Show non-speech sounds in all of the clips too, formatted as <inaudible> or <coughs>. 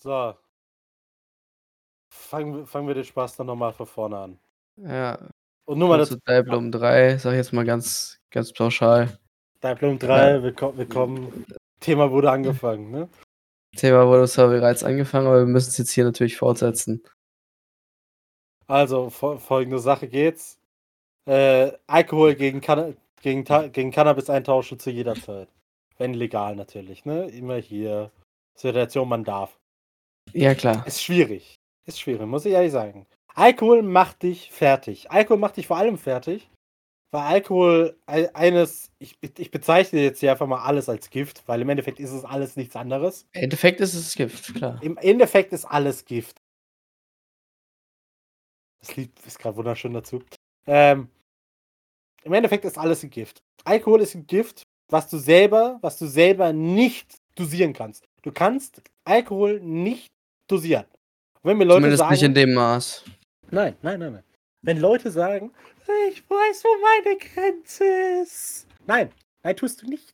So. Fangen, fangen wir den Spaß dann nochmal von vorne an. Ja. Und nur mal das. Diplom 3, sag ich jetzt mal ganz, ganz pauschal. Diplom 3, Ja. willkommen, willkommen. Thema wurde angefangen, ne? Thema wurde zwar bereits angefangen, aber wir müssen es jetzt hier natürlich fortsetzen. Also, fol- folgende Sache geht's. Äh, Alkohol gegen, Canna gegen, gegen Cannabis eintauschen zu jeder Zeit. Wenn legal natürlich, ne? Immer hier. Situation, man darf. Ja, klar. Ist schwierig. Ist schwierig, muss ich ehrlich sagen. Alkohol macht dich fertig. Alkohol macht dich vor allem fertig, weil Alkohol ei- eines, ich, ich bezeichne jetzt hier einfach mal alles als Gift, weil im Endeffekt ist es alles nichts anderes. Im Endeffekt ist es Gift, klar. Im Endeffekt ist alles Gift. Das Lied ist gerade wunderschön dazu. Ähm, Im Endeffekt ist alles ein Gift. Alkohol ist ein Gift, was du selber, was du selber nicht dosieren kannst. Du kannst Alkohol nicht dosieren. Und wenn mir Leute Zumindest sagen, nicht in dem Maß. Nein, nein, nein, nein. Wenn Leute sagen, ich weiß, wo meine Grenze ist. Nein, nein, tust du nicht.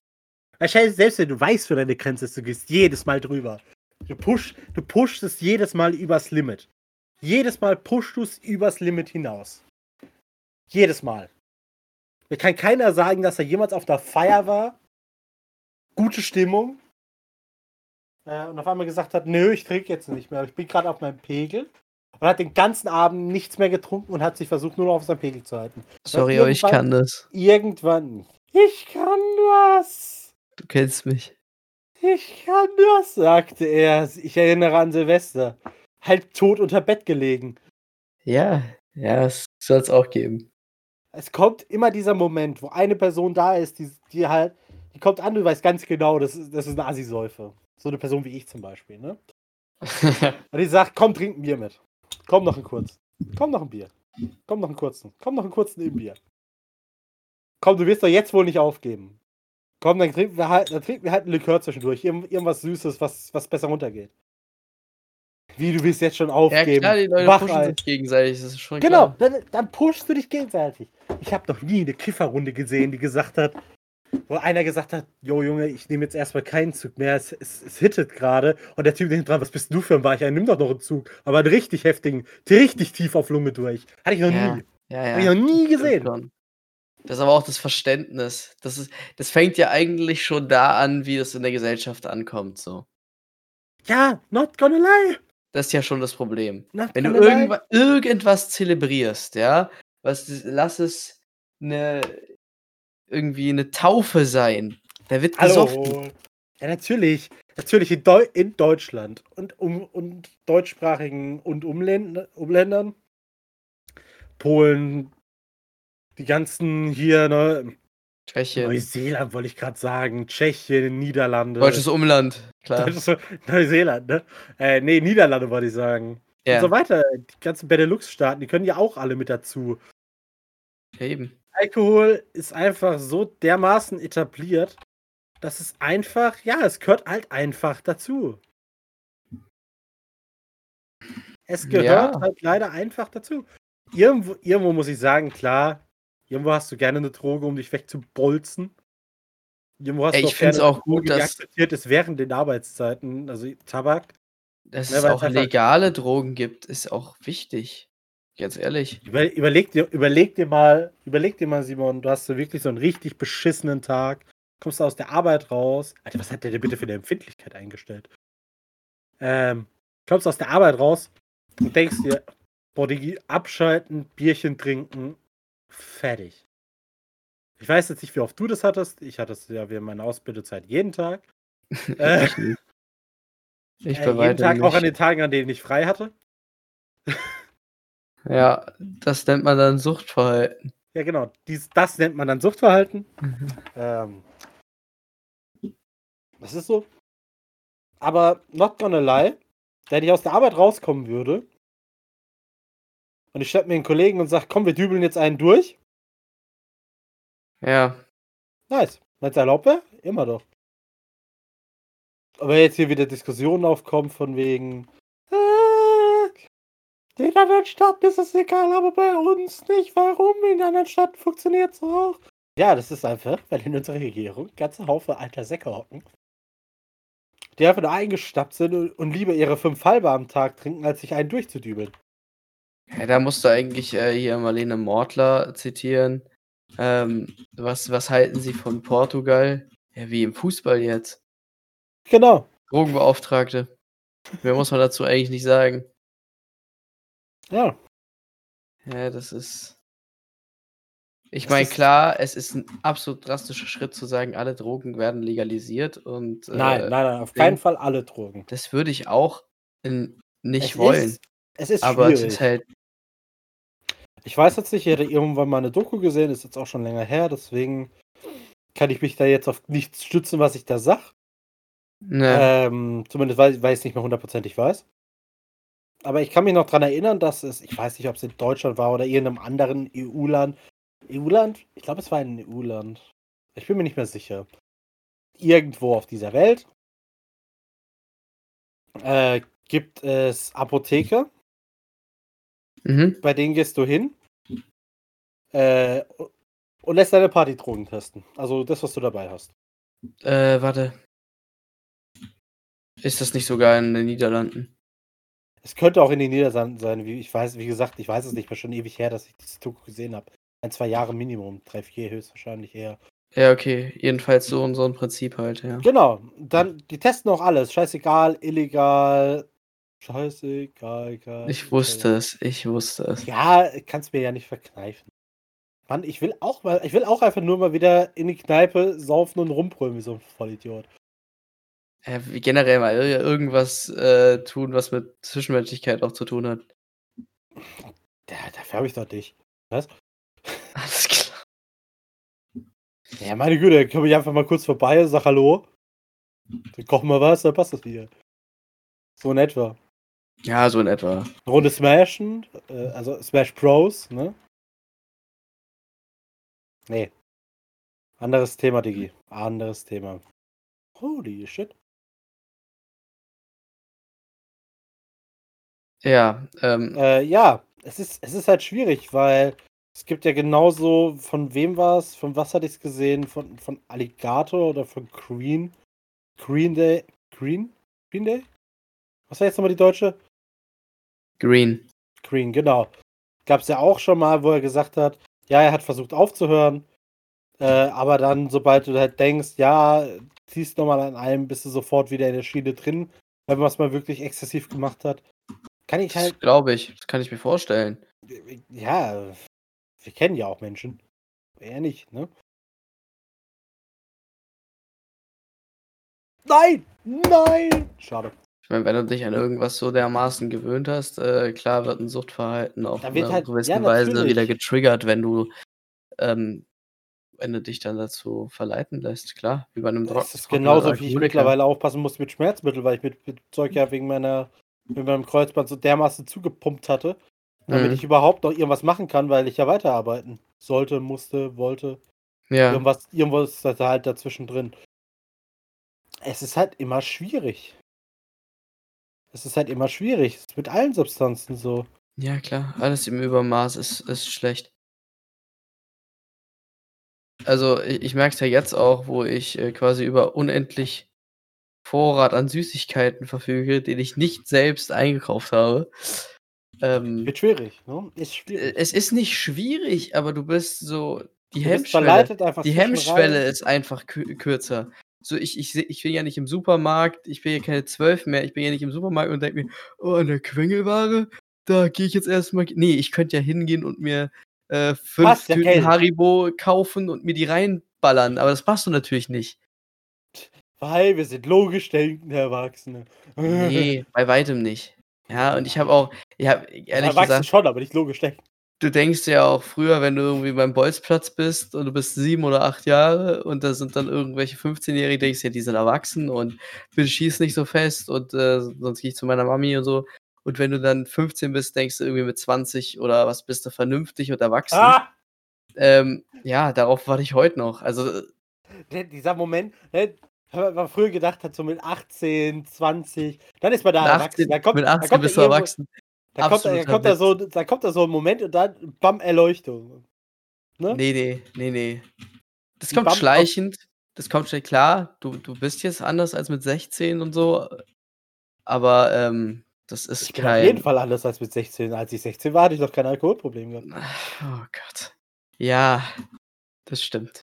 Wahrscheinlich, selbst wenn du weißt, wo deine Grenze ist, du gehst jedes Mal drüber. Du, push, du pushst es jedes Mal übers Limit. Jedes Mal pushst du es übers Limit hinaus. Jedes Mal. Mir kann keiner sagen, dass er jemals auf der Feier war. Gute Stimmung. Äh, und auf einmal gesagt hat, nö, ich trinke jetzt nicht mehr. Ich bin gerade auf meinem Pegel. Und hat den ganzen Abend nichts mehr getrunken und hat sich versucht, nur noch auf seinem Pegel zu halten. Sorry, aber ich kann das. Irgendwann. Ich kann das. Du kennst mich. Ich kann das, sagte er. Ich erinnere an Silvester. Halb tot unter Bett gelegen. Ja, ja, es soll es auch geben. Es kommt immer dieser Moment, wo eine Person da ist, die, die halt, die kommt an, du weißt ganz genau, das ist, das ist eine Assi-Säufe. So eine Person wie ich zum Beispiel, ne? <laughs> Und die sagt, komm, trink ein Bier mit. Komm noch ein kurzen. Komm noch ein Bier. Komm noch einen kurzen. Komm noch einen kurzen im Bier. Komm, du wirst doch jetzt wohl nicht aufgeben. Komm, dann trinken wir halt, dann trinken wir halt ein Likör zwischendurch. Irgend, irgendwas Süßes, was, was besser runtergeht. Wie, du willst jetzt schon ja, aufgeben. klar, die Leute pushen Wachei. sich gegenseitig, das ist schon Genau, klar. dann, dann pushst du dich gegenseitig. Ich habe noch nie eine Kifferrunde gesehen, die gesagt hat, wo einer gesagt hat, jo Junge, ich nehme jetzt erstmal keinen Zug mehr, es, es, es hittet gerade. Und der Typ hinten dran, was bist du für ein Weicher? Nimm doch noch einen Zug. Aber einen richtig heftigen, richtig tief auf Lunge durch. Hatte ich noch Ja, nie. Ja, ja. Habe ich noch nie gesehen. Das ist aber auch das Verständnis. Das, ist, das fängt ja eigentlich schon da an, wie das in der Gesellschaft ankommt. So. Ja, not gonna lie. Das ist ja schon das Problem. Not Wenn du gonna lie. irgendwa irgendwas zelebrierst, ja, was, lass es eine, irgendwie eine Taufe sein. Da wird gesoffen. Hallo. Ja, natürlich. Natürlich in, Deu in Deutschland und, um, und deutschsprachigen und Umländ Umländern. Polen, die ganzen hier, ne, Tschechien. Neuseeland wollte ich gerade sagen, Tschechien, Niederlande. Deutsches Umland, klar. Deutsches- Neuseeland, ne? Äh, nee, Niederlande wollte ich sagen. Ja, Und so weiter. Die ganzen Benelux-Staaten, die können ja auch alle mit dazu. eben. Alkohol ist einfach so dermaßen etabliert, dass es einfach, ja, es gehört halt einfach dazu. Es gehört Ja. halt leider einfach dazu. Irgendwo, irgendwo muss ich sagen, klar, irgendwo hast du gerne eine Droge, um dich wegzubolzen. Irgendwo hast Ey, du ich find's gerne auch eine gut, Droge, die dass- akzeptiert ist während den Arbeitszeiten, also Tabak. Dass Ja, es auch es legale Drogen gibt, ist auch wichtig. Ganz ehrlich. Über, überleg, dir, überleg dir mal, überleg dir mal, Simon, du hast so wirklich so einen richtig beschissenen Tag, kommst du aus der Arbeit raus. Alter, was hat der denn bitte für eine Empfindlichkeit eingestellt? Ähm, kommst aus der Arbeit raus und denkst dir, boah, Digi, abschalten, Bierchen trinken, fertig. Ich weiß jetzt nicht, wie oft du das hattest. Ich hatte es ja während meiner Ausbildungszeit jeden Tag. <laughs> Äh, Ich nicht. Äh, jeden Tag auch an nicht. den Tagen, an denen ich frei hatte. Ja, das nennt man dann Suchtverhalten. Ja, genau. Dies, das nennt man dann Suchtverhalten. Ähm, das ist so. Aber not gonna lie, wenn ich aus der Arbeit rauskommen würde und ich schnapp mir einen Kollegen und sag, komm, wir dübeln jetzt einen durch. Ja, Nice. Wenn es erlaubt wäre, immer doch. Aber jetzt hier wieder Diskussionen aufkommen von wegen, in anderen Staaten ist es egal, aber bei uns nicht. Warum? In anderen Staaten funktioniert es auch. Ja, das ist einfach, weil in unserer Regierung ganze Haufen alter Säcke hocken, die einfach nur eingestappt sind und, und lieber ihre fünf halbe am Tag trinken, als sich einen durchzudübeln. Ja, da musst du eigentlich äh, hier Marlene Mortler zitieren. Ähm, was, was halten Sie von Portugal? Ja, wie im Fußball jetzt. Genau. Drogenbeauftragte. Mehr muss man dazu eigentlich nicht sagen. Ja. Ja, das ist. Ich meine, klar, es ist ein absolut drastischer Schritt zu sagen, alle Drogen werden legalisiert und Nein, äh, nein, nein, auf keinen. Fall alle Drogen. das würde ich auch in, nicht Es wollen. Ist, es ist aber schwierig. es ist halt, Ich weiß jetzt nicht, ich hätte irgendwann mal eine Doku gesehen, ist jetzt auch schon länger her, deswegen kann ich mich da jetzt auf nichts stützen, was ich da sag. ne, Ähm, zumindest weil, weil ich es nicht mehr hundertprozentig weiß. Aber ich kann mich noch dran erinnern, dass es, ich weiß nicht, ob es in Deutschland war oder irgendeinem anderen EU-Land. EU-Land? Ich glaube, es war ein EU-Land. Ich bin mir nicht mehr sicher. Irgendwo auf dieser Welt äh, gibt es Apotheke, mhm. bei denen gehst du hin äh, und lässt deine Partydrogen testen. Also das, was du dabei hast. äh, warte. Ist das nicht sogar in den Niederlanden? Es könnte auch in den Niederlanden sein. Wie, ich weiß, wie gesagt, ich weiß es nicht mehr schon ewig her, dass ich diese Doku gesehen habe. Ein, zwei Jahre Minimum, drei, vier höchstwahrscheinlich eher. Ja, okay. Jedenfalls so und so ein Prinzip halt, ja. Genau, dann, die testen auch alles. Scheißegal, illegal. Scheißegal, egal. Ich wusste es, ich wusste es. Ja, kannst mir ja nicht verkneifen. Mann, ich will auch mal, ich will auch einfach nur mal wieder in die Kneipe saufen und rumbrüllen wie so ein Vollidiot. Generell mal ir- irgendwas äh, tun, was mit Zwischenmenschlichkeit auch zu tun hat. Ja, dafür habe ich doch dich. Was? <laughs> Alles klar. Ja, meine Güte, dann komme ich einfach mal kurz vorbei, sag Hallo. Dann kochen wir was, dann passt das wieder. So in etwa. Ja, so in etwa. Runde Smashen, äh, also Smash Bros, ne? Nee. Anderes Thema, Digi. Anderes Thema. Holy shit. Ja, ähm, Äh, ja, es ist, es ist halt schwierig, weil es gibt ja genauso, von wem war es, von was hatte ich es gesehen, von, von Alligator oder von Green, Green Day, Green? Green Day? Was war jetzt nochmal die deutsche? Green. Green, genau. Gab es ja auch schon mal, wo er gesagt hat, ja, er hat versucht aufzuhören, äh, aber dann, sobald du halt denkst, ja, ziehst nochmal an einem, bist du sofort wieder in der Schiene drin, wenn man es mal wirklich exzessiv gemacht hat. Kann ich Das halt, glaube ich. Das kann ich mir vorstellen. ja, wir kennen ja auch Menschen. Er nicht, ne? Nein! Nein! Schade. Ich meine, wenn du dich an irgendwas so dermaßen gewöhnt hast, äh, klar wird ein Suchtverhalten auf eine halt- gewisse ja, Weise wieder getriggert, wenn du, ähm, wenn du dich dann dazu verleiten lässt, klar. Wie bei einem Dro Das ist genauso, wie ich mittlerweile aufpassen muss mit Schmerzmitteln, weil ich mit, mit Zeug ja wegen meiner, mit meinem Kreuzband so dermaßen zugepumpt hatte, damit Mhm. ich überhaupt noch irgendwas machen kann, weil ich ja weiterarbeiten sollte, musste, wollte. Ja, Irgendwas, irgendwas ist da halt dazwischen drin. Es ist halt immer schwierig. Es ist halt immer schwierig. Es ist mit allen Substanzen so. ja, klar. Alles im Übermaß ist, ist schlecht. Also, ich, ich merke es ja jetzt auch, wo ich äh, quasi über unendlich Vorrat an Süßigkeiten verfüge, den ich nicht selbst eingekauft habe. Ähm, Wird schwierig, ne? Ist schwierig. es ist nicht schwierig, aber du bist so. Die Du Hemmschwelle, die Hemmschwelle rein. ist einfach kü kürzer. So, ich, ich, ich bin ja nicht im Supermarkt, ich bin ja keine zwölf mehr, ich bin ja nicht im Supermarkt und denke mir, oh, eine Quengelware, da gehe ich jetzt erstmal. Nee, ich könnte ja hingehen und mir äh, fünf Passt Tüten. Haribo kaufen und mir die reinballern, aber das machst du natürlich nicht. Weil wir sind logisch denkende Erwachsene. Nee, <laughs> bei weitem nicht. Ja, und ich habe auch, ich habe ehrlich Erwachsene gesagt, schon, aber nicht logisch denken. du denkst ja auch früher, wenn du irgendwie beim Bolzplatz bist und du bist sieben oder acht Jahre und da sind dann irgendwelche 15-Jährige, denkst ja, die sind erwachsen und bitte schieß nicht so fest und äh, sonst gehe ich zu meiner Mami und so. Und wenn du dann 15 bist, denkst du irgendwie mit 20 oder was bist du vernünftig und erwachsen. Ah! Ähm, ja, darauf warte ich heute noch. Also, Der, dieser Moment, ne, wenn man früher gedacht hat, so mit 18, 20, dann ist man da mit erwachsen. 18, Da kommt, mit da 18 kommt bist du irgendwo- erwachsen. Da kommt, da, kommt da, so, da kommt da so ein Moment und dann bam, Erleuchtung. Ne? Nee, nee, nee, nee. Das Die kommt Bump- schleichend. das kommt schnell klar, du du bist jetzt anders als mit 16 und so, aber, ähm, das ist Ich bin auf jeden kein Fall anders als mit 16. Als ich 16 war, hatte ich noch kein Alkoholproblem gehabt. Oh Gott. Ja, das stimmt.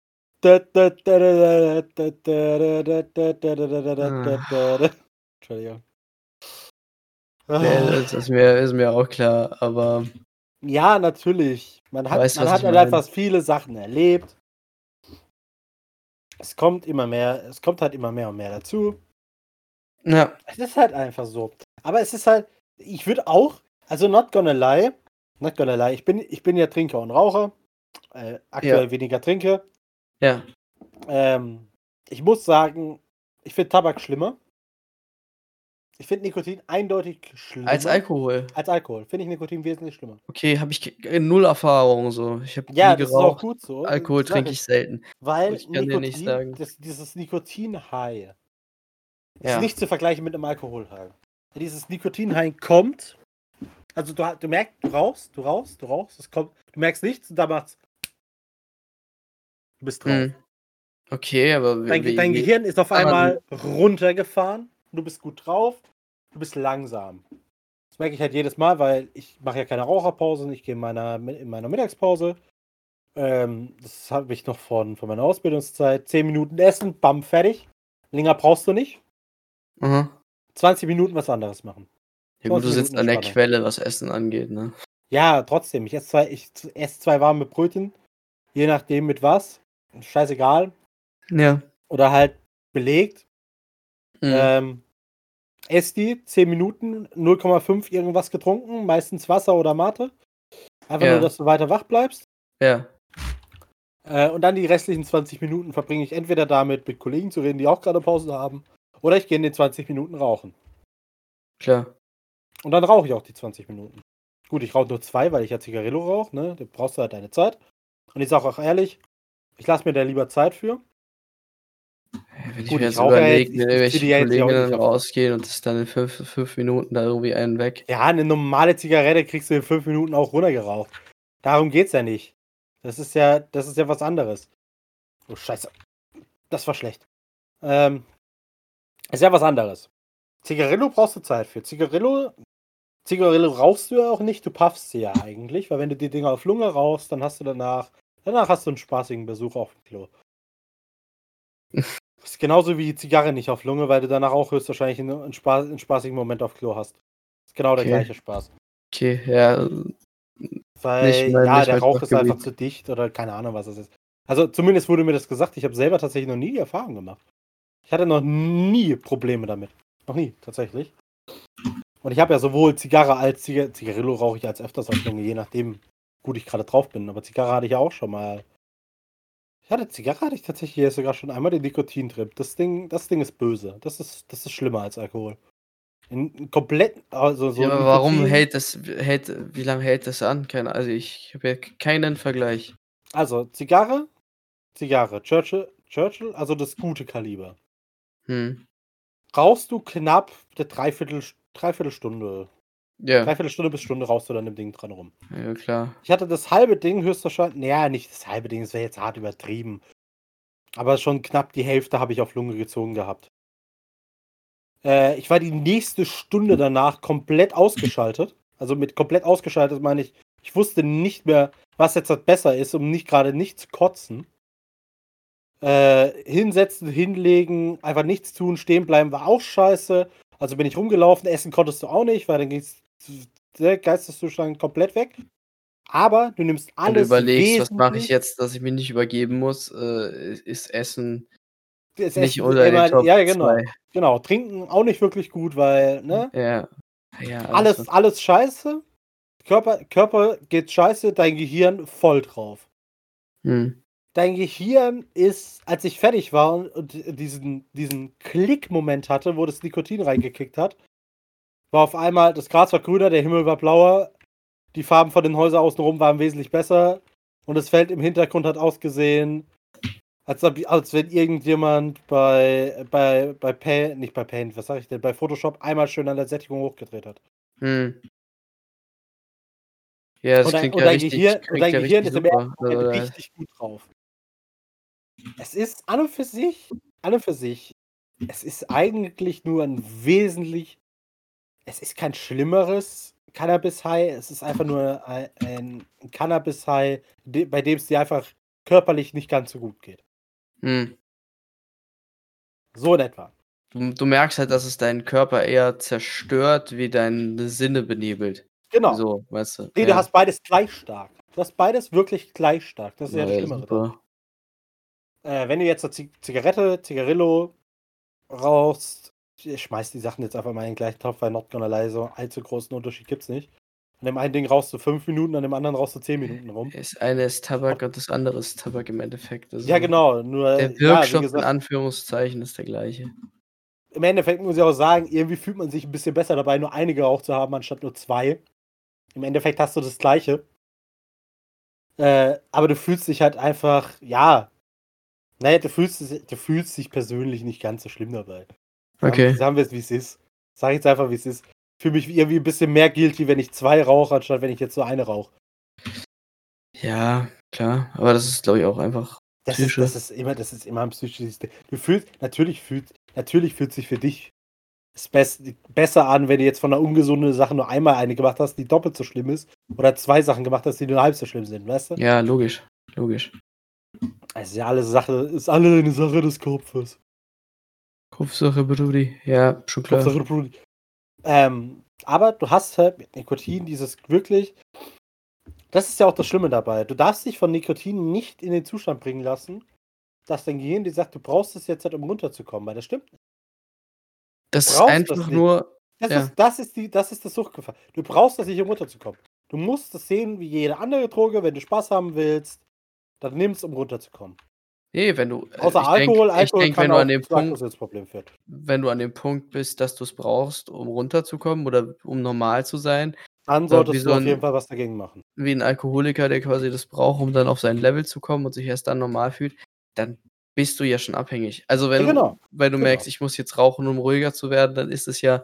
Entschuldigung. Ja, Ah. das ist mir ist mir auch klar, aber Ja, natürlich. Man hat Weißt du, man hat halt einfach viele Sachen erlebt. Es kommt immer mehr es kommt halt immer mehr und mehr dazu. ja, Es ist halt einfach so. Aber es ist halt ich würde auch also not gonna lie not gonna lie, ich bin ich bin ja Trinker und Raucher, äh, aktuell weniger trinke. Ja. Ähm, ich muss sagen, ich finde Tabak schlimmer. Ich finde Nikotin eindeutig schlimmer. Als Alkohol. Als Alkohol. Finde ich Nikotin wesentlich schlimmer. Okay, habe ich k null Erfahrung so. Ich habe Ja, nie das ist auch geraucht. gut so. Alkohol trinke ich selten. Weil Ich kann dir nicht Nikotin, sagen. Das, dieses Nikotin-High ist Ja. nicht zu vergleichen mit einem Alkohol-High. Dieses Nikotin-High kommt, also du, du merkst, du rauchst, du rauchst, du rauchst, es kommt, du merkst nichts und da macht's. Du bist drauf. Mhm. Okay, aber Dein, wie dein wie Gehirn ist auf einmal runtergefahren, du bist gut drauf, du bist langsam. Das merke ich halt jedes Mal, weil ich mache ja keine Raucherpausen, ich gehe in meiner, in meiner Mittagspause. Ähm, das habe ich noch von, von meiner Ausbildungszeit. 10 Minuten essen, bam, fertig. Länger brauchst du nicht. Aha. 20 Minuten was anderes machen. Ja gut, du 20 sitzt Minuten an der Entspannung. Quelle, was Essen angeht, ne? Ja, trotzdem. Ich esse zwei, ich esse zwei warme Brötchen, je nachdem mit was. Scheißegal. Ja. Oder halt belegt. Mhm. Ähm, ess die, 10 Minuten, 0,5 irgendwas getrunken, meistens Wasser oder Mate. Einfach Ja. nur, dass du weiter wach bleibst. Ja. Äh, und dann die restlichen 20 Minuten verbringe ich entweder damit, mit Kollegen zu reden, die auch gerade Pause haben, oder ich gehe in den 20 Minuten rauchen. Klar. Und dann rauche ich auch die 20 Minuten. Gut, ich rauche nur zwei, weil ich ja Zigarillo rauche, ne? Da brauchst du halt deine Zeit. Und ich sage auch ehrlich, ich lasse mir da lieber Zeit für. Wenn ich Gut, mir ich jetzt überlege, jetzt- ja auch Kolleginnen nicht auf. rausgehen und das dann in fünf, fünf Minuten da irgendwie einen weg. Ja, eine normale Zigarette kriegst du in 5 Minuten auch runtergeraucht. Darum geht's ja nicht. Das ist ja, das ist ja was anderes. Oh, scheiße. Das war schlecht. Ähm, ist ja was anderes. Zigarillo brauchst du Zeit für. Zigarillo, Zigarillo rauchst du ja auch nicht, du puffst sie ja eigentlich, weil wenn du die Dinger auf Lunge rauchst, dann hast du danach, danach hast du einen spaßigen Besuch auf dem Klo. Das <laughs> ist genauso wie die Zigarre nicht auf Lunge, weil du danach auch höchstwahrscheinlich einen, einen, Spaß, einen spaßigen Moment auf Klo hast. Das ist genau der Okay. gleiche Spaß. Okay, ja. Weil, Nicht ja, der mein Rauch ist Fachgebiet. einfach zu dicht oder keine Ahnung, was es ist. Also zumindest wurde mir das gesagt. Ich habe selber tatsächlich noch nie die Erfahrung gemacht. Ich hatte noch nie Probleme damit. Noch nie, tatsächlich. Und ich habe ja sowohl Zigarre als Ziga Zigarillo rauche ich als öfters als Lunge, je nachdem, gut ich gerade drauf bin. Aber Zigarre hatte ich ja auch schon mal. Ich hatte Zigarre hatte ich tatsächlich hier sogar schon einmal den Nikotintrip. Das Ding, das Ding ist böse. Das ist, das ist schlimmer als Alkohol. In, komplett, also so ja aber warum Nikotin- hält das, hält, wie lange hält das an? Keine, also ich habe ja keinen Vergleich. Also, Zigarre, Zigarre, Churchill, Churchill, also das gute Kaliber. Hm. Rauchst du knapp eine Dreiviertel, Dreiviertelstunde. Ja, Dreiviertelstunde bis Stunde rauchst du dann im Ding dran rum. ja, klar. Ich hatte das halbe Ding höchstwahrscheinlich, naja, nicht das halbe Ding, das wäre jetzt hart übertrieben. Aber schon knapp die Hälfte habe ich auf Lunge gezogen gehabt. Äh, ich war die nächste Stunde danach komplett ausgeschaltet. Also mit komplett ausgeschaltet meine ich, ich wusste nicht mehr, was jetzt das besser ist, um nicht gerade nicht zu kotzen. Äh, hinsetzen, hinlegen, einfach nichts tun, stehen bleiben war auch scheiße. Also bin ich rumgelaufen, essen konntest du auch nicht, weil dann ging's der Geisteszustand komplett weg. Aber du nimmst Wenn du alles. überlegst, was mache ich jetzt, dass ich mich nicht übergeben muss, äh, ist Essen Das nicht Essen unter immer- Ja, genau. zwei. Genau. Trinken auch nicht wirklich gut, weil, ne? Ja. ja Alles, was- alles scheiße. Körper, Körper geht scheiße, dein Gehirn voll drauf. Hm. Dein Gehirn ist, als ich fertig war und- und diesen, diesen Klick-Moment hatte, wo das Nikotin reingekickt hat, war auf einmal, das Gras war grüner, der Himmel war blauer, die Farben von den Häusern außenrum waren wesentlich besser und das Feld im Hintergrund hat ausgesehen, als, als wenn irgendjemand bei, bei, bei Paint, nicht bei Paint, was sag ich denn, bei Photoshop einmal schön an der Sättigung hochgedreht hat. Hm. Ja, das Und klingt und ja richtig, Gehirn, und klingt dein ja Gehirn ist im Also, richtig gut drauf. Es ist an und für sich, an und für sich, es ist eigentlich nur ein wesentlich, es ist kein schlimmeres Cannabis-High, es ist einfach nur ein, ein Cannabis-High, bei dem es dir einfach körperlich nicht ganz so gut geht. Hm. So in etwa. Du, du merkst halt, dass es deinen Körper eher zerstört, wie deine Sinne benebelt. Genau. So, weißt du. Nee, ja. du hast beides gleich stark. Du hast beides wirklich gleich stark. Das ist ja, Ja, das Schlimmere. Äh, wenn du jetzt eine Zig- Zigarette, Zigarillo rauchst, ich schmeiß die Sachen jetzt einfach mal in den gleichen Topf, weil not gonna lie, so allzu großen Unterschied gibt's nicht. An dem einen Ding rauchst du fünf Minuten, an dem anderen rauchst du zehn Minuten rum. Das eine ist Tabak und das andere ist Tabak im Endeffekt. Also Ja, genau. Nur, Der ja, Wirkstoff in gesagt, Anführungszeichen ist der gleiche. im Endeffekt muss ich auch sagen, irgendwie fühlt man sich ein bisschen besser dabei, nur eine geraucht zu haben, anstatt nur zwei. Im Endeffekt hast du das Gleiche. Äh, aber du fühlst dich halt einfach, ja. Naja, du fühlst, du fühlst dich persönlich nicht ganz so schlimm dabei. Okay. Sagen, sagen wir es, wie es ist. Sag ich jetzt einfach, wie es ist. Fühle mich irgendwie ein bisschen mehr guilty, wenn ich zwei rauche, anstatt wenn ich jetzt nur eine rauche. Ja, klar. Aber das ist, glaube ich, auch einfach. Das ist, das ist immer, das ist immer ein psychisches Ding. Du fühlst, natürlich fühlt, natürlich fühlt sich für dich es bess, besser an, wenn du jetzt von einer ungesunden Sache nur einmal eine gemacht hast, die doppelt so schlimm ist, oder zwei Sachen gemacht hast, die nur halb so schlimm sind, weißt du? Ja, logisch. Logisch. Es ist ja alles Sache, ist alle eine Sache des Kopfes. Kopfsache, Brudi. Ja, schon klar. Kopfsache Brudi. Ähm, aber du hast halt mit Nikotin dieses wirklich. Das ist ja auch das Schlimme dabei. Du darfst dich von Nikotin nicht in den Zustand bringen lassen, dass dein Gehirn dir sagt, du brauchst es jetzt halt, um runterzukommen, weil das stimmt. Das ist das einfach nicht. nur. Das, Ja. ist, das, ist die, das ist das Suchtgefahr. Du brauchst das nicht, um runterzukommen. Du musst das sehen wie jede andere Droge. Wenn du Spaß haben willst, dann nimm es, um runterzukommen. Nee, wenn du. äh, Außer ich Alkohol, denk, ich Alkohol denk, kann wenn du an dem Punkt, wenn du an dem Punkt bist, dass du es brauchst, um runterzukommen oder um normal zu sein, Dann wie solltest so du auf ein- jeden Fall was dagegen machen. wie ein Alkoholiker, der quasi das braucht, um dann auf sein Level zu kommen und sich erst dann normal fühlt, dann bist du ja schon abhängig. Also wenn Ja, genau. du, wenn du Genau. merkst, ich muss jetzt rauchen, um ruhiger zu werden, dann ist es ja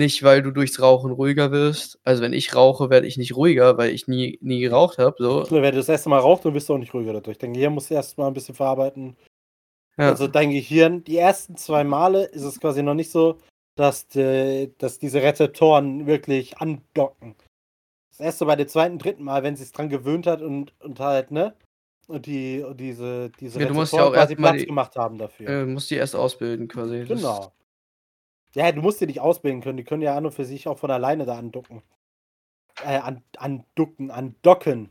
nicht, weil du durchs Rauchen ruhiger wirst. Also wenn ich rauche, werde ich nicht ruhiger, weil ich nie, nie geraucht habe. So. Wenn du das erste Mal rauchst, dann bist du auch nicht ruhiger dadurch. Dein Gehirn muss erst mal ein bisschen verarbeiten. Ja. Also dein Gehirn, die ersten zwei Male ist es quasi noch nicht so, dass, die, dass diese Rezeptoren wirklich andocken. Das erste bei dem zweiten, dritten Mal, wenn sie es dran gewöhnt hat und, und halt, ne? Und die und diese, diese Ja, du musst ja Rezeptoren auch quasi Platz die- gemacht haben dafür. äh, musst die erst ausbilden quasi. Genau. Ja, du musst die nicht ausbilden können. Die können ja an und für sich auch von alleine da andocken. Äh, an, anducken, andocken.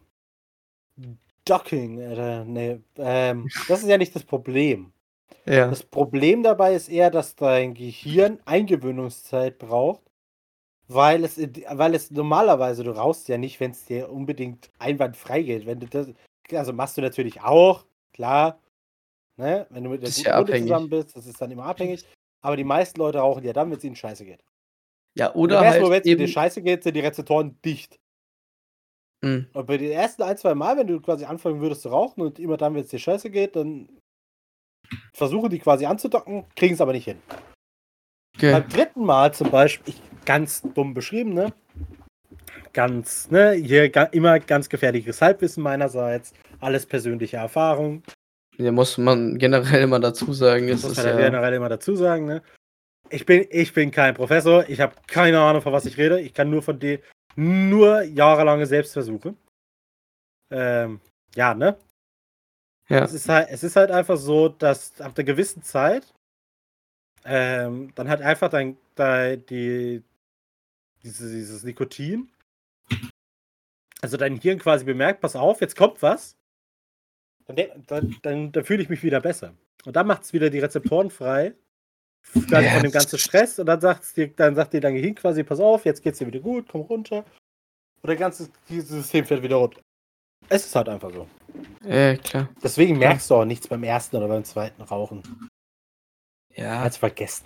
Docking, äh, nee, ähm, <laughs> das ist ja nicht das Problem. Ja. Das Problem dabei ist eher, dass dein Gehirn Eingewöhnungszeit braucht, weil es, weil es normalerweise, du rauchst ja nicht, wenn es dir unbedingt einwandfrei geht. Wenn du das, also machst du natürlich auch, klar, ne? wenn du mit der guten ja Runde zusammen bist, das ist dann immer abhängig. Aber die meisten Leute rauchen ja dann, wenn es ihnen scheiße geht. ja, oder halt Moment, wenn es dir eben, scheiße geht, sind die Rezeptoren dicht. Hm, Und bei den ersten ein, zwei Mal, wenn du quasi anfangen würdest zu rauchen und immer dann, wenn es dir scheiße geht, dann versuchen die quasi anzudocken, kriegen es aber nicht hin. okay. Beim dritten Mal zum Beispiel, ich, ganz dumm beschrieben, ne? Ganz, ne? Hier ga, immer ganz gefährliches Halbwissen meinerseits, alles persönliche Erfahrung. Ja, muss man generell immer dazu sagen. Das muss man ja, generell immer dazu sagen, ne? Ich bin, ich bin kein Professor, ich habe keine Ahnung, von was ich rede. Ich kann nur von dir nur jahrelange Selbstversuche. Ähm, ja, ne? ja, Es ist halt, es ist halt einfach so, dass ab einer gewissen Zeit ähm, dann halt einfach dein, dein die, diese, dieses Nikotin, also dein Hirn quasi bemerkt, pass auf, jetzt kommt was, dann, dann, dann, dann fühle ich mich wieder besser. Und dann macht es wieder die Rezeptoren frei, quasi Ja, von dem ganzen Stress und dann, sagt's dir, dann sagt dir dein Gehirn quasi, pass auf, jetzt geht's dir wieder gut, komm runter. Und dein ganzes System fährt wieder runter. Es ist halt einfach so. ja, klar. Deswegen merkst du auch nichts beim ersten oder beim zweiten Rauchen. Ja, Als vergessen.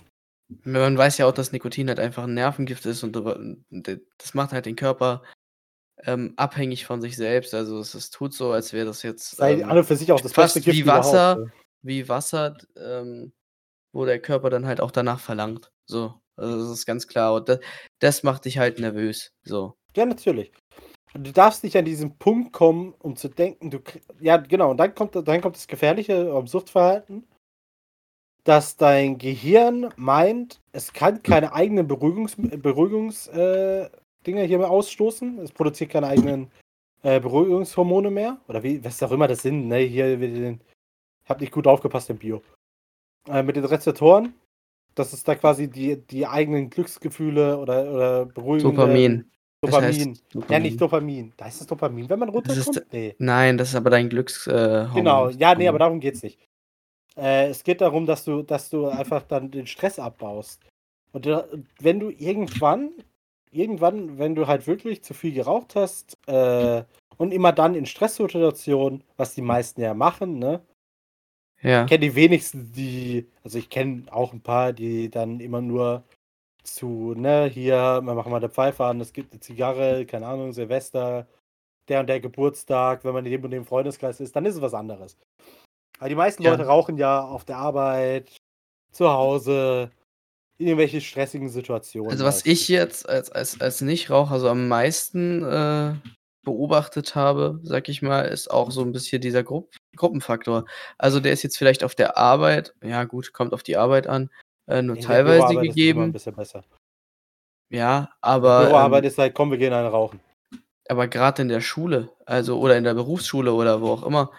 man weiß ja auch, dass Nikotin halt einfach ein Nervengift ist und das macht halt den Körper ähm, abhängig von sich selbst. Also es, es tut so, als wäre das jetzt Sei ähm, und für sich auch das fast beste Gift wie überhaupt, Wasser. ne? wie Wasser, ähm, wo der Körper dann halt auch danach verlangt. So, also das ist ganz klar. Und das, das macht dich halt nervös. So. Ja, natürlich. Du darfst nicht an diesen Punkt kommen, um zu denken, du. Ja, genau. Und dann kommt, dann kommt das Gefährliche am Suchtverhalten, dass dein Gehirn meint, es kann keine eigenen Beruhigungs, Beruhigungs äh, Dinge hier mehr ausstoßen. Es produziert keine eigenen äh, Beruhigungshormone mehr. Oder wie, was auch immer das sind. Ne? Hier, den, ich habe nicht gut aufgepasst im Bio. Äh, mit den Rezeptoren, dass es da quasi die, die eigenen Glücksgefühle oder, oder Beruhigung. Dopamin. Das Dopamin. heißt Ja, nicht Dopamin. Da ist das Dopamin, wenn man Das ist runterkommt? Nee. Nein, das ist aber dein Glücks. Äh, Genau, ja, nee, aber darum geht's nicht. Äh, es geht darum, dass du, dass du einfach dann den Stress abbaust. Und wenn du irgendwann, irgendwann, wenn du halt wirklich zu viel geraucht hast, äh, und immer dann in Stresssituationen, was die meisten ja machen, ne? Ja. Ich kenne die wenigsten, die, also ich kenne auch ein paar, die dann immer nur zu, ne, hier, wir machen mal der Pfeife an, es gibt eine Zigarre, keine Ahnung, Silvester, der und der Geburtstag, wenn man in dem und dem Freundeskreis ist, dann ist es was anderes. Aber die meisten Ja. Leute rauchen ja auf der Arbeit, zu Hause, irgendwelche stressigen Situationen. Also was ich jetzt als, als, als Nichtraucher so am meisten äh, beobachtet habe, sag ich mal, ist auch so ein bisschen dieser Gru Gruppenfaktor. Also der ist jetzt vielleicht auf der Arbeit, ja gut, kommt auf die Arbeit an, äh, nur In teilweise gegeben. bisschen besser. Ja, aber, Büroarbeit ähm, ist halt, komm, wir gehen einen rauchen. aber gerade in der Schule, also oder in der Berufsschule oder wo auch immer,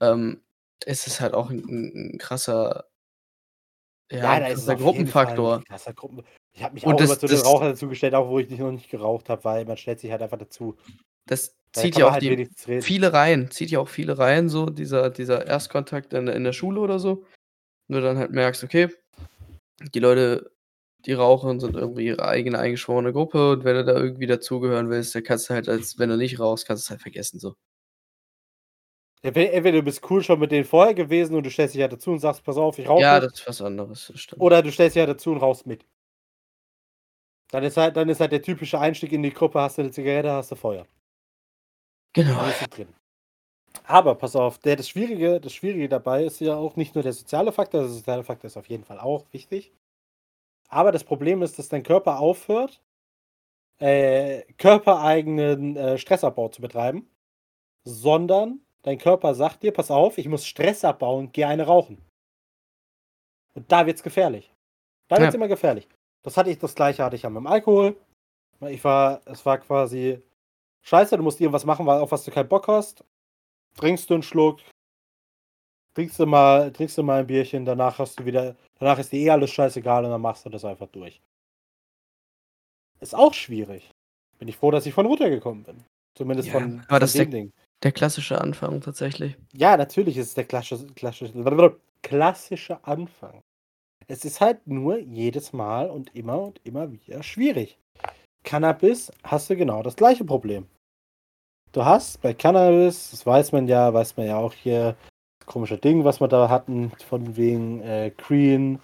ähm, ist es halt auch ein, ein krasser, ja, ein da ist auf jeden Fall Gruppenfaktor. Gruppen. Ich habe mich Und auch das- immer zu den das- Rauchern dazugestellt, auch wo ich nicht, noch nicht geraucht habe, weil man stellt sich halt einfach dazu. Das Da zieht ja auch halt die, viele rein, zieht ja auch viele rein, so dieser, dieser Erstkontakt in, der- in der Schule oder so. Nur dann halt merkst, okay, die Leute, die rauchen, sind irgendwie ihre eigene eingeschworene Gruppe und wenn du da irgendwie dazugehören willst, dann kannst du halt, als wenn du nicht rauchst, kannst du es halt vergessen. So. Entweder du bist cool schon mit denen vorher gewesen und du stellst dich ja dazu und sagst, pass auf, ich rauche. Ja, das ist was anderes, oder du stellst dich ja dazu und rauchst mit. Dann ist halt, dann ist halt der typische Einstieg in die Gruppe, hast du eine Zigarette, hast du Feuer. Genau. Aber pass auf, der, das, Schwierige, das Schwierige dabei ist ja auch nicht nur der soziale Faktor, der soziale Faktor ist auf jeden Fall auch wichtig. Aber das Problem ist, dass dein Körper aufhört, äh, körpereigenen äh, Stressabbau zu betreiben, sondern dein Körper sagt dir, pass auf, ich muss Stress abbauen, geh eine rauchen. Und da wird's gefährlich. Da wird's Ja. immer gefährlich. Das hatte ich, das gleiche hatte ich ja mit dem Alkohol. Ich war, es war quasi scheiße, du musst irgendwas machen, auf was du keinen Bock hast. Trinkst du einen Schluck, trinkst du mal, trinkst du mal ein Bierchen, danach hast du wieder, danach ist dir eh alles scheißegal und dann machst du das einfach durch. Ist auch schwierig. Bin ich froh, dass ich von runtergekommen bin. Zumindest Ja, von, aber von das dem Ding. Der klassische Anfang tatsächlich. Ja, natürlich ist es der klassische, klassische, Anfang. Es ist halt nur jedes Mal und immer und immer wieder schwierig. Cannabis hast du genau das gleiche Problem. Du hast bei Cannabis, das weiß man ja, weiß man ja auch hier, komische Ding, was wir da hatten, von wegen äh, Green.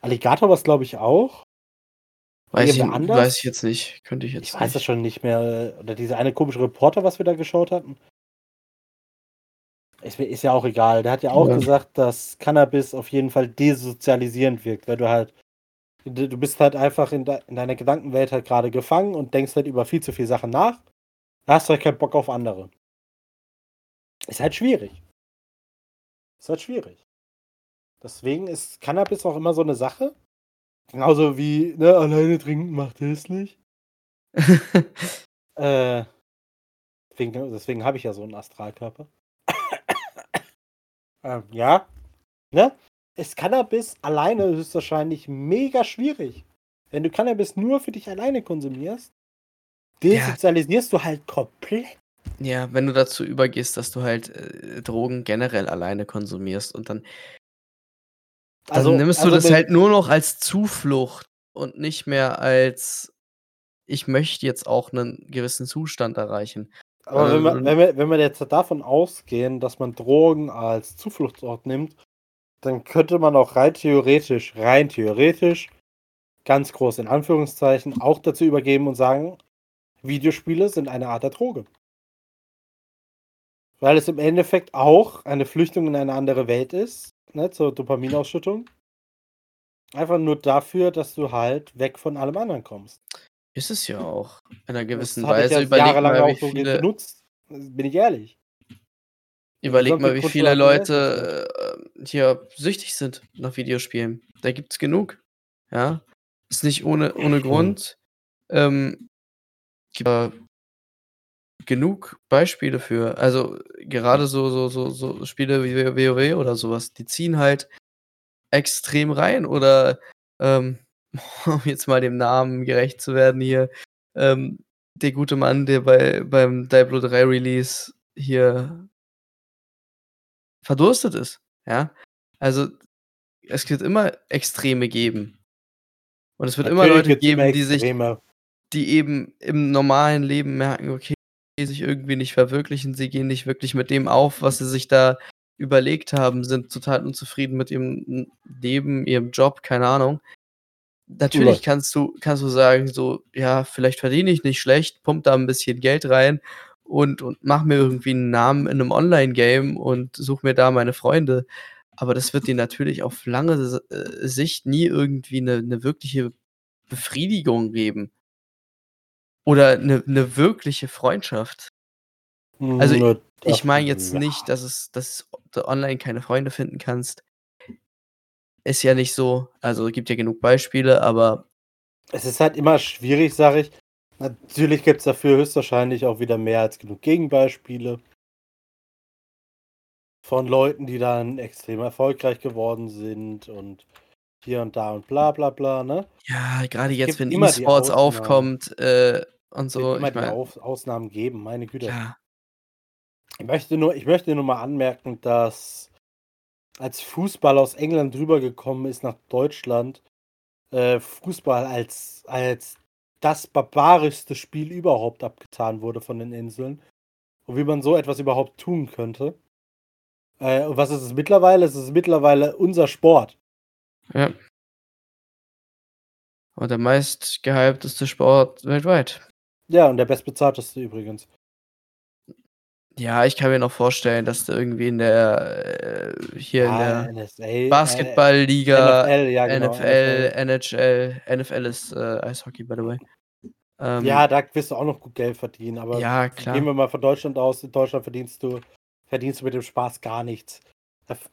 Alligator war es, glaube ich, auch. Weiß ich, weiß ich jetzt nicht. Könnte ich jetzt Ich weiß nicht. schon nicht mehr. Oder dieser eine komische Reporter, was wir da geschaut hatten. Ist, ist ja auch egal. Der hat ja auch Ja. gesagt, dass Cannabis auf jeden Fall desozialisierend wirkt, weil du halt, du bist halt einfach in, de, in deiner Gedankenwelt halt gerade gefangen und denkst halt über viel zu viele Sachen nach. Da hast du halt keinen Bock auf andere. Ist halt schwierig. Ist halt schwierig. Deswegen ist Cannabis auch immer so eine Sache. Genauso wie, ne, alleine trinken macht hässlich. <laughs> Äh, deswegen deswegen habe ich ja so einen Astralkörper. <coughs> ähm, ja. Ne? Ist Cannabis alleine höchstwahrscheinlich mega schwierig. Wenn du Cannabis nur für dich alleine konsumierst, desozialisierst du halt komplett. ja, wenn du dazu übergehst, dass du halt äh, Drogen generell alleine konsumierst und dann, dann nimmst du das mit- halt nur noch als Zuflucht und nicht mehr als ich möchte jetzt auch einen gewissen Zustand erreichen. Aber wenn, man, wenn, wir, wenn wir jetzt davon ausgehen, dass man Drogen als Zufluchtsort nimmt, dann könnte man auch rein theoretisch, rein theoretisch, ganz groß in Anführungszeichen, auch dazu übergeben und sagen, Videospiele sind eine Art der Droge. Weil es im Endeffekt auch eine Flüchtung in eine andere Welt ist, ne, zur Dopaminausschüttung. Einfach nur dafür, dass du halt weg von allem anderen kommst. Ist es ja auch. In einer gewissen das habe ich Weise. ja Überleg jahrelang mal, auch wie so viele, genutzt. Bin ich ehrlich. überleg mal, wie viele Leute äh, hier süchtig sind nach Videospielen. Da gibt's genug. Ja. Ist nicht ohne, ohne Grund. Ähm, gibt da genug Beispiele für. Also gerade so, so, so, so Spiele wie WoW oder sowas, die ziehen halt extrem rein. Oder ähm, <laughs> um jetzt mal dem Namen gerecht zu werden hier, ähm, der gute Mann, der bei, beim Diablo 3 Release hier verdurstet ist. Ja. Also es wird immer Extreme geben. Und es wird immer Natürlich Leute immer geben, die sich die eben im normalen Leben merken, okay, sich irgendwie nicht verwirklichen, sie gehen nicht wirklich mit dem auf, was sie sich da überlegt haben, sind total unzufrieden mit ihrem Leben, ihrem Job, keine Ahnung. Natürlich kannst du, kannst du sagen, so, ja, vielleicht verdiene ich nicht schlecht, pump da ein bisschen Geld rein und, und mach mir irgendwie einen Namen in einem Online-Game und such mir da meine Freunde. Aber das wird dir natürlich auf lange äh, Sicht nie irgendwie eine, eine wirkliche Befriedigung geben. Oder eine, eine wirkliche Freundschaft. Also, Nur Ich das- meine jetzt ja. nicht, dass es, dass du online keine Freunde finden kannst. Ist ja nicht so. Also es gibt ja genug Beispiele, aber Es ist halt immer schwierig, sage ich. Natürlich gibt es dafür höchstwahrscheinlich auch wieder mehr als genug Gegenbeispiele. Von Leuten, die dann extrem erfolgreich geworden sind und hier und da und bla bla bla, ne? ja, gerade jetzt, wenn E-Sports aufkommt äh, und Es wird so, immer ich die meine, Auf Ausnahmen geben, meine Güte. ja, Ich möchte nur, ich möchte nur mal anmerken, dass als Fußball aus England rübergekommen ist nach Deutschland, äh, Fußball als, als das barbarischste Spiel überhaupt abgetan wurde von den Inseln. Und wie man so etwas überhaupt tun könnte. Äh, und was ist es mittlerweile? Es ist mittlerweile unser Sport. ja. Und der meist gehypteste Sport weltweit. Ja, und der bestbezahlteste übrigens. Ja, ich kann mir noch vorstellen, dass da irgendwie in der äh, hier Ja, in der Basketballliga, NFL, ja, genau, NFL, NHL, NFL ist äh, Eishockey, by the way. Ähm, Ja, da wirst du auch noch gut Geld verdienen, aber ja, klar. gehen wir mal von Deutschland aus. In Deutschland verdienst du, verdienst du mit dem Spaß gar nichts.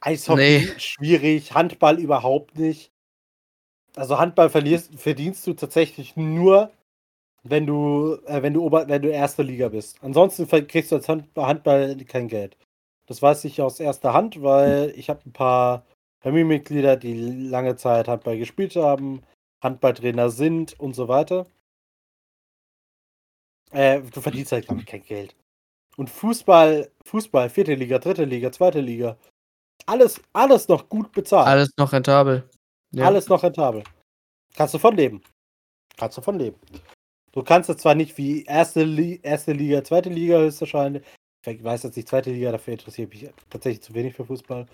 Eishockey Nee. schwierig, Handball überhaupt nicht. Also Handball verlierst, verdienst du tatsächlich nur, wenn du, äh, wenn du Ober, wenn du erste Liga bist. Ansonsten kriegst du als Hand, Handball kein Geld. Das weiß ich aus erster Hand, weil ich habe ein paar Familienmitglieder, die lange Zeit Handball gespielt haben, Handballtrainer sind und so weiter. Äh, du verdienst halt gar kein Geld. Und Fußball, Fußball, vierte Liga, dritte Liga, zweite Liga, alles, alles noch gut bezahlt. Alles noch rentabel. Ja. Alles noch rentabel. Kannst du von leben. Kannst du von leben. Du kannst es zwar nicht wie erste, Li erste Liga, zweite Liga höchstwahrscheinlich. Ich weiß jetzt nicht, zweite Liga, dafür interessiert mich tatsächlich zu wenig für Fußball.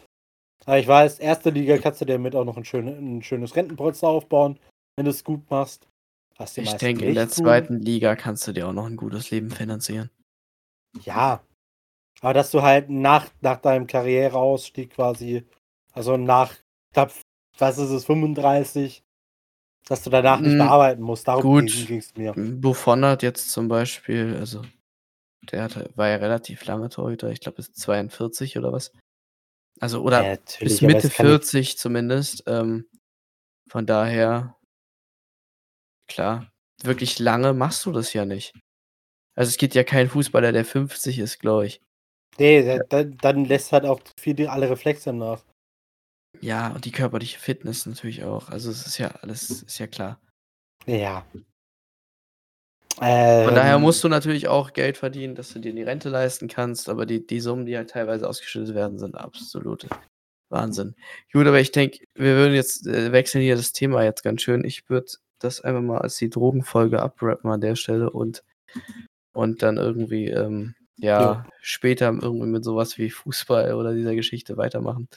Aber ich weiß, erste Liga kannst du dir damit auch noch ein, schön, ein schönes Rentenpolster aufbauen, wenn du es gut machst. Was die Ich denke, in der tun. zweiten Liga kannst du dir auch noch ein gutes Leben finanzieren. Ja. Aber dass du halt nach, nach deinem Karriereausstieg quasi, also nach, ich glaub, was ist es, 35, dass du danach nicht Mm, mehr arbeiten musst. Darum gut. ging es mir. Buffon hat jetzt zum Beispiel, also der hatte, war ja relativ lange Torhüter, ich glaube bis 42 oder was. Also, oder Ja, bis Mitte es kann nicht- 40 zumindest. Ähm, von daher, klar, wirklich lange machst du das ja nicht. Also es gibt ja keinen Fußballer, der 50 ist, glaube ich. Nee, da- dann, dann lässt halt auch viel alle Reflexe nach. Ja, und die körperliche Fitness natürlich auch. Also es ist ja alles, ist ja klar. Ja. Von daher Ähm, musst du natürlich auch Geld verdienen, dass du dir die Rente leisten kannst, aber die, die Summen, die halt teilweise ausgeschüttet werden, sind absolute Wahnsinn. Gut, aber ich denke, wir würden jetzt äh, wechseln hier das Thema jetzt ganz schön. Ich würde das einfach mal als die Drogenfolge abrappen an der Stelle und, und dann irgendwie, ähm, ja, Ja. später irgendwie mit sowas wie Fußball oder dieser Geschichte weitermachen.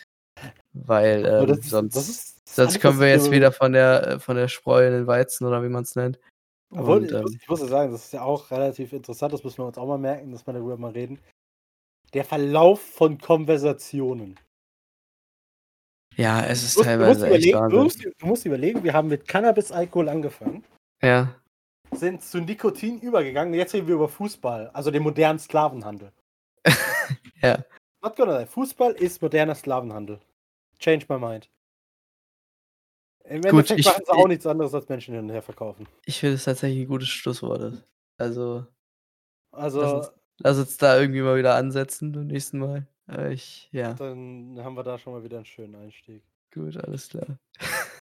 Weil ähm, das sonst, das ist- das sonst kommen was wir jetzt wieder von der, äh, von der Spreu in den Weizen oder wie man es nennt. Obwohl, Und, ich, muss, ähm, ich muss ja sagen, das ist ja auch relativ interessant, das müssen wir uns auch mal merken, dass wir darüber mal reden. Der Verlauf von Konversationen. Ja, es ist Du musst, du, teilweise echt überlegen, du, Wahnsinn. musst, du musst überlegen, wir haben mit Cannabis-Alkohol angefangen. Ja, sind zu Nikotin übergegangen. Jetzt reden wir über Fußball, also den modernen Sklavenhandel. <laughs> Ja. Lie. Fußball ist moderner Sklavenhandel. Change my mind. Im Gut, Endeffekt ich- machen sie auch nichts anderes als Menschen hin und her verkaufen. Ich finde es tatsächlich ein gutes Schlusswort. Also, Also, Lass uns- lass uns da irgendwie mal wieder ansetzen beim nächsten Mal. Äh, Ich, ja, dann haben wir da schon mal wieder einen schönen Einstieg. gut, alles klar.